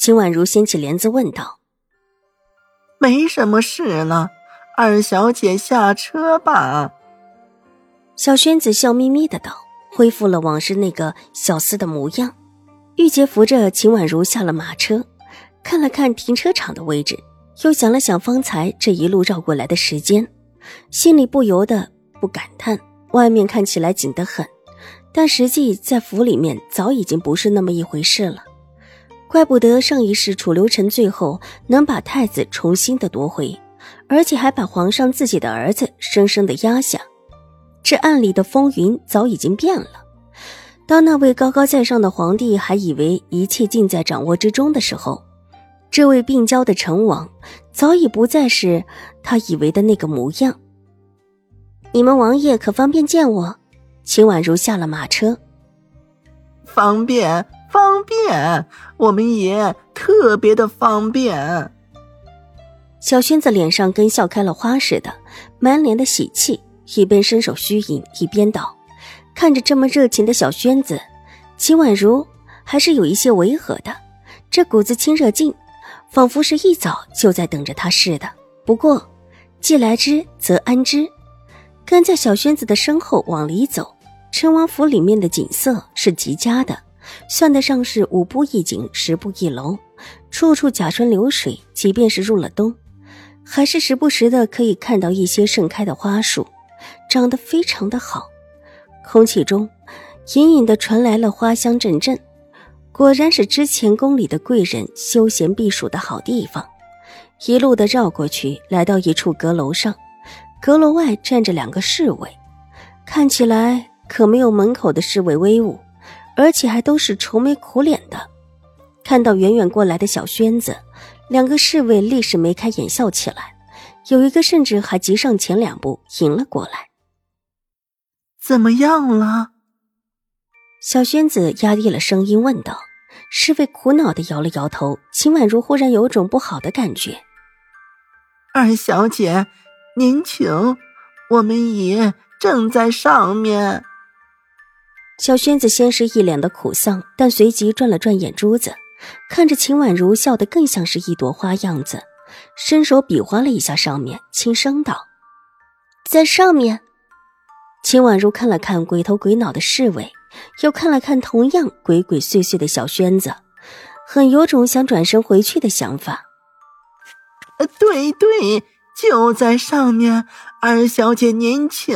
秦婉如掀起帘子问道：“没什么事了，二小姐下车吧。”小轩子笑眯眯的道，恢复了往日那个小厮的模样。玉洁扶着秦婉如下了马车，看了看停车场的位置，又想了想方才这一路绕过来的时间，心里不由得不感叹：外面看起来紧得很，但实际在府里面早已经不是那么一回事了。怪不得上一世楚留臣最后能把太子重新的夺回，而且还把皇上自己的儿子生生的压下。这暗里的风云早已经变了。当那位高高在上的皇帝还以为一切尽在掌握之中的时候，这位病娇的成王早已不再是他以为的那个模样。你们王爷可方便见我？秦婉如下了马车，方便。方便，我们也特别的方便。小轩子脸上跟笑开了花似的，满脸的喜气，一边伸手虚引，一边道：“看着这么热情的小轩子，秦婉如还是有一些违和的。这股子亲热劲，仿佛是一早就在等着他似的。不过，既来之则安之。跟在小轩子的身后往里走，陈王府里面的景色是极佳的。”算得上是五步一景，十步一楼，处处假山流水。即便是入了冬，还是时不时的可以看到一些盛开的花树，长得非常的好。空气中隐隐的传来了花香阵阵，果然是之前宫里的贵人休闲避暑的好地方。一路的绕过去，来到一处阁楼上，阁楼外站着两个侍卫，看起来可没有门口的侍卫威武。而且还都是愁眉苦脸的，看到远远过来的小轩子，两个侍卫立时眉开眼笑起来，有一个甚至还急上前两步迎了过来。怎么样了？小轩子压低了声音问道。侍卫苦恼的摇了摇头。秦婉如忽然有种不好的感觉。二小姐，您请，我们爷正在上面。小轩子先是一脸的苦丧，但随即转了转眼珠子，看着秦婉如笑得更像是一朵花样子，伸手比划了一下上面，轻声道：“在上面。”秦婉如看了看鬼头鬼脑的侍卫，又看了看同样鬼鬼祟祟的小轩子，很有种想转身回去的想法。对对，就在上面，二小姐您请。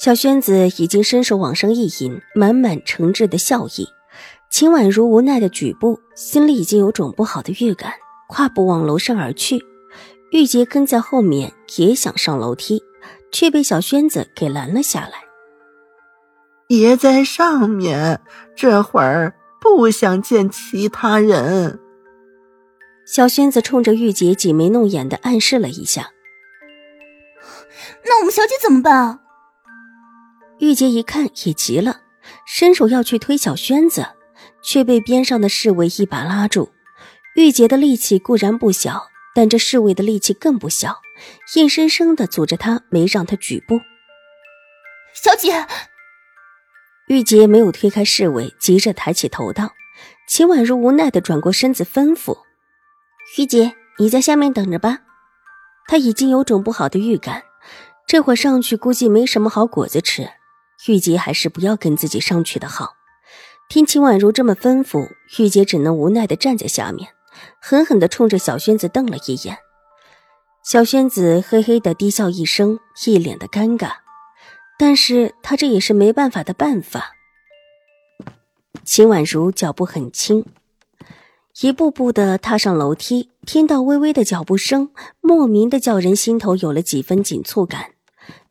小轩子已经伸手往上一引，满满诚挚的笑意。秦婉如无奈的举步，心里已经有种不好的预感，跨步往楼上而去。玉洁跟在后面，也想上楼梯，却被小轩子给拦了下来。别在上面，这会儿不想见其他人。小轩子冲着玉洁挤眉弄眼的暗示了一下。那我们小姐怎么办啊？玉洁一看也急了，伸手要去推小轩子，却被边上的侍卫一把拉住。玉洁的力气固然不小，但这侍卫的力气更不小，硬生生的阻着他，没让他举步。小姐，玉洁没有推开侍卫，急着抬起头道：“秦婉如无奈的转过身子，吩咐玉洁，你在下面等着吧。”他已经有种不好的预感，这会上去估计没什么好果子吃。玉洁还是不要跟自己上去的好。听秦婉如这么吩咐，玉洁只能无奈的站在下面，狠狠的冲着小轩子瞪了一眼。小轩子嘿嘿的低笑一声，一脸的尴尬。但是他这也是没办法的办法。秦婉如脚步很轻，一步步的踏上楼梯，听到微微的脚步声，莫名的叫人心头有了几分紧促感。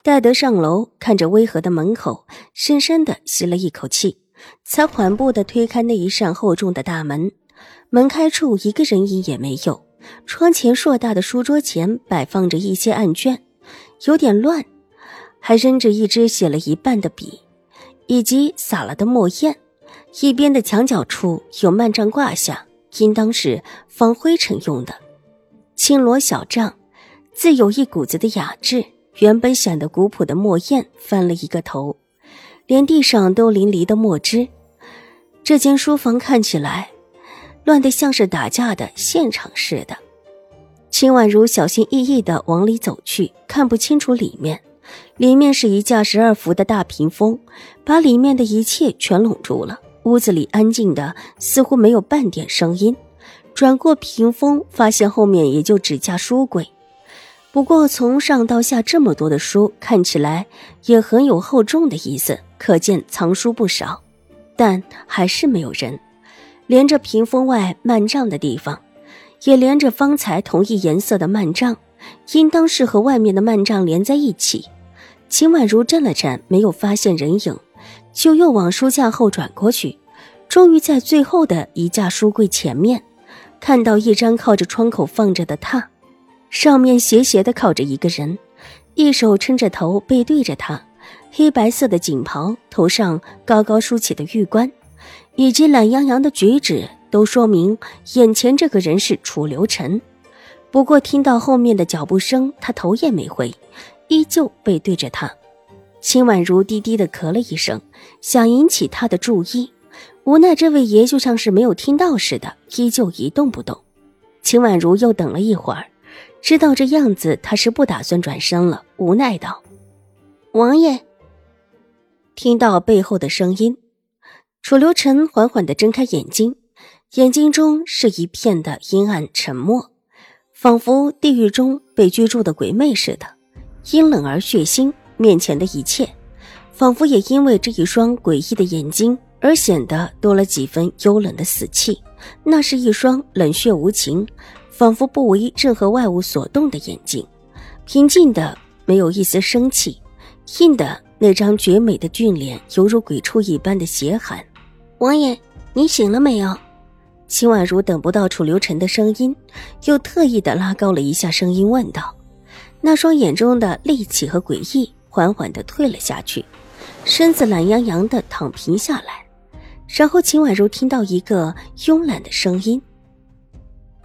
戴德上楼，看着威和的门口，深深的吸了一口气，才缓步的推开那一扇厚重的大门，门开处一个人影也没有。窗前硕大的书桌前摆放着一些案卷，有点乱，还扔着一支写了一半的笔，以及洒了的墨砚。一边的墙角处有幔帐挂下，应当是防灰尘用的。青罗小帐，自有一股子的雅致。原本显得古朴的墨砚翻了一个头，连地上都淋漓的墨汁。这间书房看起来乱得像是打架的现场似的。秦婉如小心翼翼地往里走去，看不清楚里面。里面是一架十二伏的大屏风，把里面的一切全拢住了。屋子里安静的似乎没有半点声音。转过屏风，发现后面也就只架书柜。不过从上到下这么多的书，看起来也很有厚重的意思，可见藏书不少。但还是没有人。连着屏风外幔帐的地方，也连着方才同一颜色的幔帐，应当是和外面的幔帐连在一起。秦婉如站了站，没有发现人影，就又往书架后转过去，终于在最后的一架书柜前面，看到一张靠着窗口放着的榻。上面斜斜的靠着一个人，一手撑着头，背对着他，黑白色的锦袍，头上高高梳起的玉冠，以及懒洋洋的举止，都说明眼前这个人是楚留臣。不过听到后面的脚步声，他头也没回，依旧背对着他。秦婉如低低的咳了一声，想引起他的注意，无奈这位爷就像是没有听到似的，依旧一动不动。秦婉如又等了一会儿。知道这样子，他是不打算转身了，无奈道：“王爷。”听到背后的声音，楚留臣缓缓的睁开眼睛，眼睛中是一片的阴暗沉默，仿佛地狱中被居住的鬼魅似的，阴冷而血腥。面前的一切，仿佛也因为这一双诡异的眼睛而显得多了几分幽冷的死气。那是一双冷血无情。仿佛不为任何外物所动的眼睛，平静的没有一丝生气，硬的那张绝美的俊脸犹如鬼畜一般的邪寒。王爷，你醒了没有？秦婉如等不到楚留臣的声音，又特意的拉高了一下声音问道。那双眼中的戾气和诡异缓缓的退了下去，身子懒洋洋的躺平下来。然后秦婉如听到一个慵懒的声音。